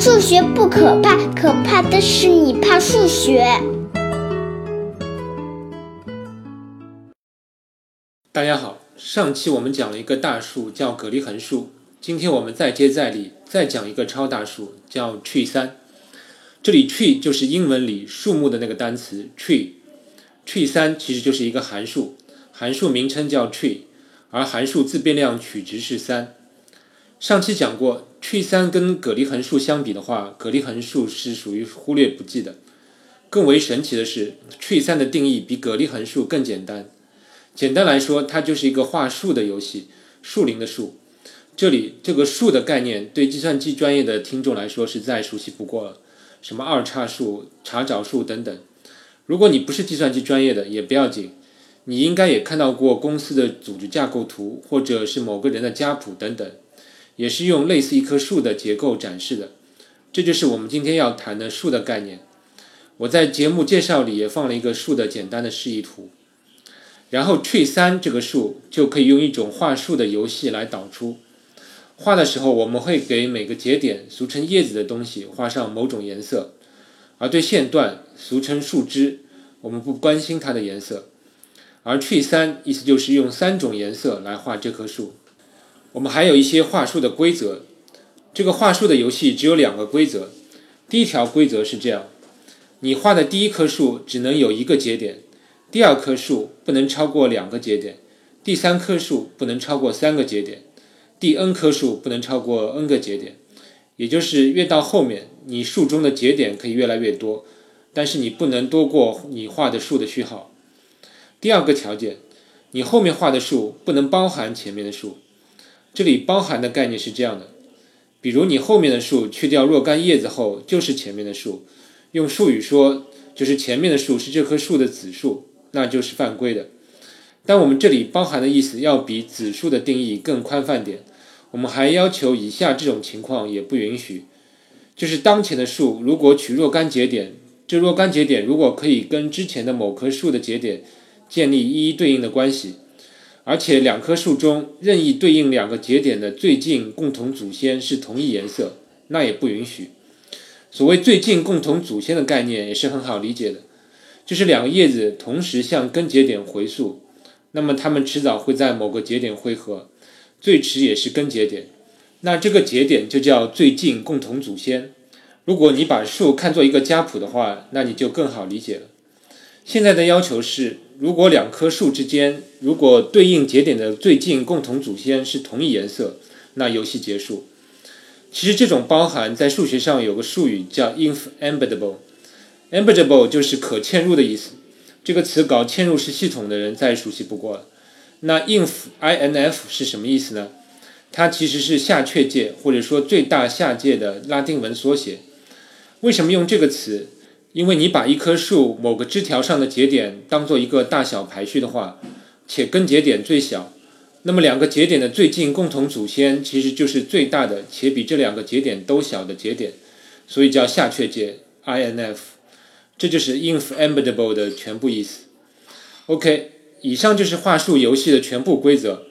数学不可怕，可怕的是你怕数学。大家好，上期我们讲了一个大数叫葛利横数，今天我们再接再厉，再讲一个超大数叫 tree 三。这里 tree 就是英文里树木的那个单词 tree，tree 三其实就是一个函数，函数名称叫 tree，而函数自变量取值是三。上期讲过，tree 三跟葛利横数相比的话，葛利横数是属于忽略不计的。更为神奇的是，tree 三的定义比葛利横数更简单。简单来说，它就是一个画树的游戏，树林的树。这里这个树的概念，对计算机专业的听众来说是再熟悉不过了，什么二叉树、查找树等等。如果你不是计算机专业的，也不要紧，你应该也看到过公司的组织架构图，或者是某个人的家谱等等。也是用类似一棵树的结构展示的，这就是我们今天要谈的树的概念。我在节目介绍里也放了一个树的简单的示意图。然后 tree 三这个树就可以用一种画树的游戏来导出。画的时候，我们会给每个节点，俗称叶子的东西画上某种颜色，而对线段，俗称树枝，我们不关心它的颜色。而 tree 三意思就是用三种颜色来画这棵树。我们还有一些画树的规则。这个画树的游戏只有两个规则。第一条规则是这样：你画的第一棵树只能有一个节点，第二棵树不能超过两个节点，第三棵树不能超过三个节点，第 n 棵树不能超过 n 个节点。也就是越到后面，你树中的节点可以越来越多，但是你不能多过你画的树的序号。第二个条件，你后面画的树不能包含前面的树。这里包含的概念是这样的：比如你后面的树去掉若干叶子后，就是前面的树。用术语说，就是前面的树是这棵树的子树，那就是犯规的。但我们这里包含的意思要比子树的定义更宽泛点。我们还要求以下这种情况也不允许：就是当前的树如果取若干节点，这若干节点如果可以跟之前的某棵树的节点建立一一对应的关系。而且两棵树中任意对应两个节点的最近共同祖先是同一颜色，那也不允许。所谓最近共同祖先的概念也是很好理解的，就是两个叶子同时向根节点回溯，那么它们迟早会在某个节点汇合，最迟也是根节点，那这个节点就叫最近共同祖先。如果你把树看作一个家谱的话，那你就更好理解了。现在的要求是。如果两棵树之间，如果对应节点的最近共同祖先是同一颜色，那游戏结束。其实这种包含在数学上有个术语叫 inf embeddable，embeddable 就是可嵌入的意思。这个词搞嵌入式系统的人再熟悉不过了。那 inf inf 是什么意思呢？它其实是下确界或者说最大下界的拉丁文缩写。为什么用这个词？因为你把一棵树某个枝条上的节点当做一个大小排序的话，且根节点最小，那么两个节点的最近共同祖先其实就是最大的且比这两个节点都小的节点，所以叫下确界 INF，这就是 inf embeddable 的全部意思。OK，以上就是画树游戏的全部规则。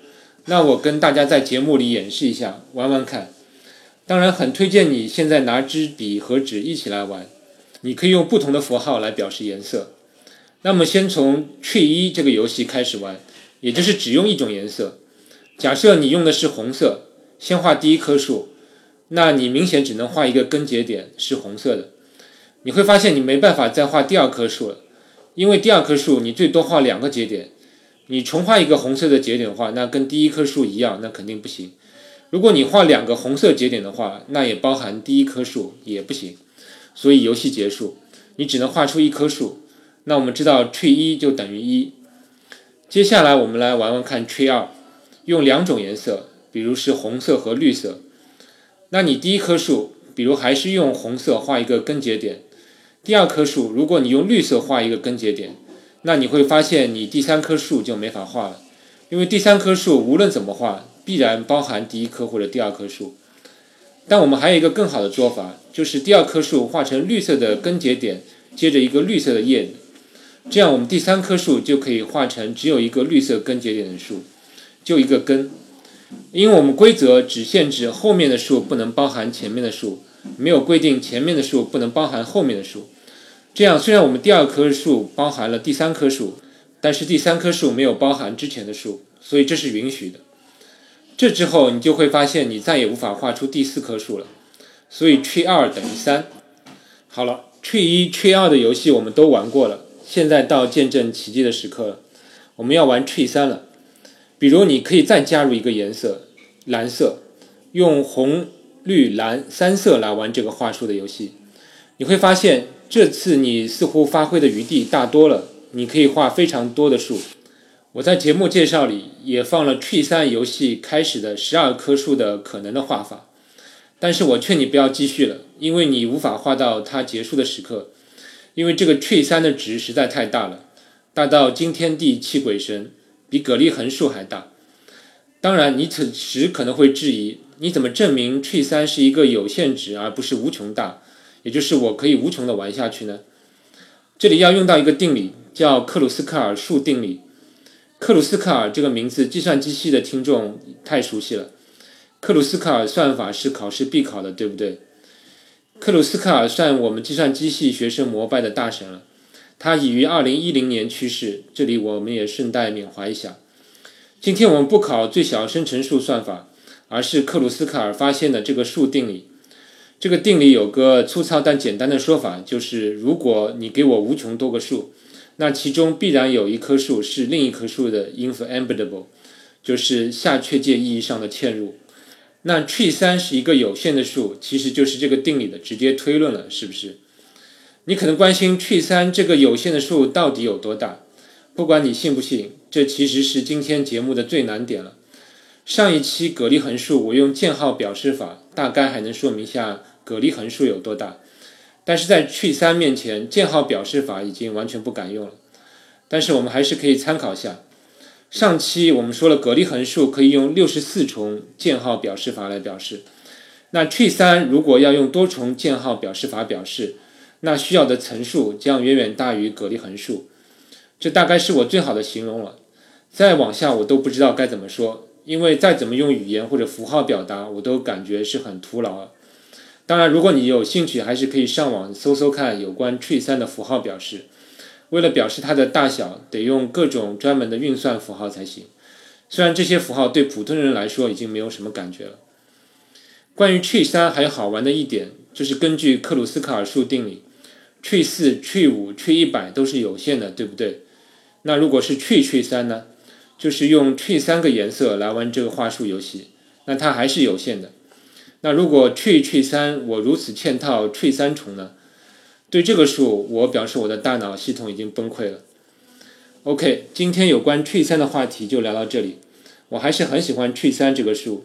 那我跟大家在节目里演示一下，玩玩看。当然，很推荐你现在拿支笔和纸一起来玩。你可以用不同的符号来表示颜色。那么，先从 tree 一这个游戏开始玩，也就是只用一种颜色。假设你用的是红色，先画第一棵树，那你明显只能画一个根节点是红色的。你会发现你没办法再画第二棵树了，因为第二棵树你最多画两个节点。你重画一个红色的节点的话，那跟第一棵树一样，那肯定不行。如果你画两个红色节点的话，那也包含第一棵树，也不行。所以游戏结束，你只能画出一棵树。那我们知道 tree 一就等于一。接下来我们来玩玩看 tree 二，用两种颜色，比如是红色和绿色。那你第一棵树，比如还是用红色画一个根节点。第二棵树，如果你用绿色画一个根节点，那你会发现你第三棵树就没法画了，因为第三棵树无论怎么画，必然包含第一棵或者第二棵树。但我们还有一个更好的做法，就是第二棵树画成绿色的根节点，接着一个绿色的叶子，这样我们第三棵树就可以画成只有一个绿色根节点的树，就一个根。因为我们规则只限制后面的树不能包含前面的树，没有规定前面的树不能包含后面的树。这样，虽然我们第二棵树包含了第三棵树，但是第三棵树没有包含之前的树，所以这是允许的。这之后，你就会发现你再也无法画出第四棵树了。所以 tree 二等于三。好了，tree 一、tree 二的游戏我们都玩过了，现在到见证奇迹的时刻了，我们要玩 tree 三了。比如，你可以再加入一个颜色，蓝色，用红、绿、蓝三色来玩这个画树的游戏。你会发现，这次你似乎发挥的余地大多了，你可以画非常多的树。我在节目介绍里也放了 tree 三游戏开始的十二棵树的可能的画法，但是我劝你不要继续了，因为你无法画到它结束的时刻，因为这个 tree 三的值实在太大了，大到惊天地泣鬼神。比蛤蜊横竖还大。当然，你此时可能会质疑：你怎么证明 tree 三是一个有限值而不是无穷大？也就是我可以无穷的玩下去呢？这里要用到一个定理，叫克鲁斯克尔数定理。克鲁斯卡尔这个名字，计算机系的听众太熟悉了。克鲁斯卡尔算法是考试必考的，对不对？克鲁斯卡尔算我们计算机系学生膜拜的大神了。他已于二零一零年去世，这里我们也顺带缅怀一下。今天我们不考最小生成数算法，而是克鲁斯卡尔发现的这个数定理。这个定理有个粗糙但简单的说法，就是如果你给我无穷多个数，那其中必然有一棵树是另一棵树的 infinable，就是下确界意义上的嵌入。那 tree 三是一个有限的数，其实就是这个定理的直接推论了，是不是？你可能关心 tree 三这个有限的数到底有多大？不管你信不信，这其实是今天节目的最难点了。上一期蛤蜊横竖，我用箭号表示法，大概还能说明下蛤蜊横竖有多大。但是在 Q 三面前，箭号表示法已经完全不敢用了。但是我们还是可以参考下。上期我们说了，蛤蜊横竖可以用六十四重箭号表示法来表示。那 tree 三如果要用多重箭号表示法表示？那需要的层数将远远大于蛤蜊横竖，这大概是我最好的形容了。再往下我都不知道该怎么说，因为再怎么用语言或者符号表达，我都感觉是很徒劳。当然，如果你有兴趣，还是可以上网搜搜看有关 tree 三的符号表示。为了表示它的大小，得用各种专门的运算符号才行。虽然这些符号对普通人来说已经没有什么感觉了。关于 tree 三还有好玩的一点，就是根据克鲁斯卡尔数定理。tree 四、tree 五、tree 一百都是有限的，对不对？那如果是 tree tree 三呢？就是用 tree 三个颜色来玩这个画树游戏，那它还是有限的。那如果 tree tree 三我如此嵌套 tree 三重呢？对这个数，我表示我的大脑系统已经崩溃了。OK，今天有关 tree 三的话题就聊到这里。我还是很喜欢 tree 三这个数，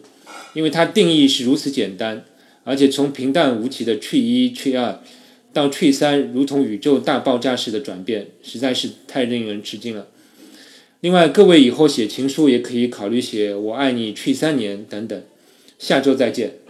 因为它定义是如此简单，而且从平淡无奇的 tree 一、tree 二。到 tree 三如同宇宙大爆炸式的转变，实在是太令人吃惊了。另外，各位以后写情书也可以考虑写“我爱你 tree 三年”等等。下周再见。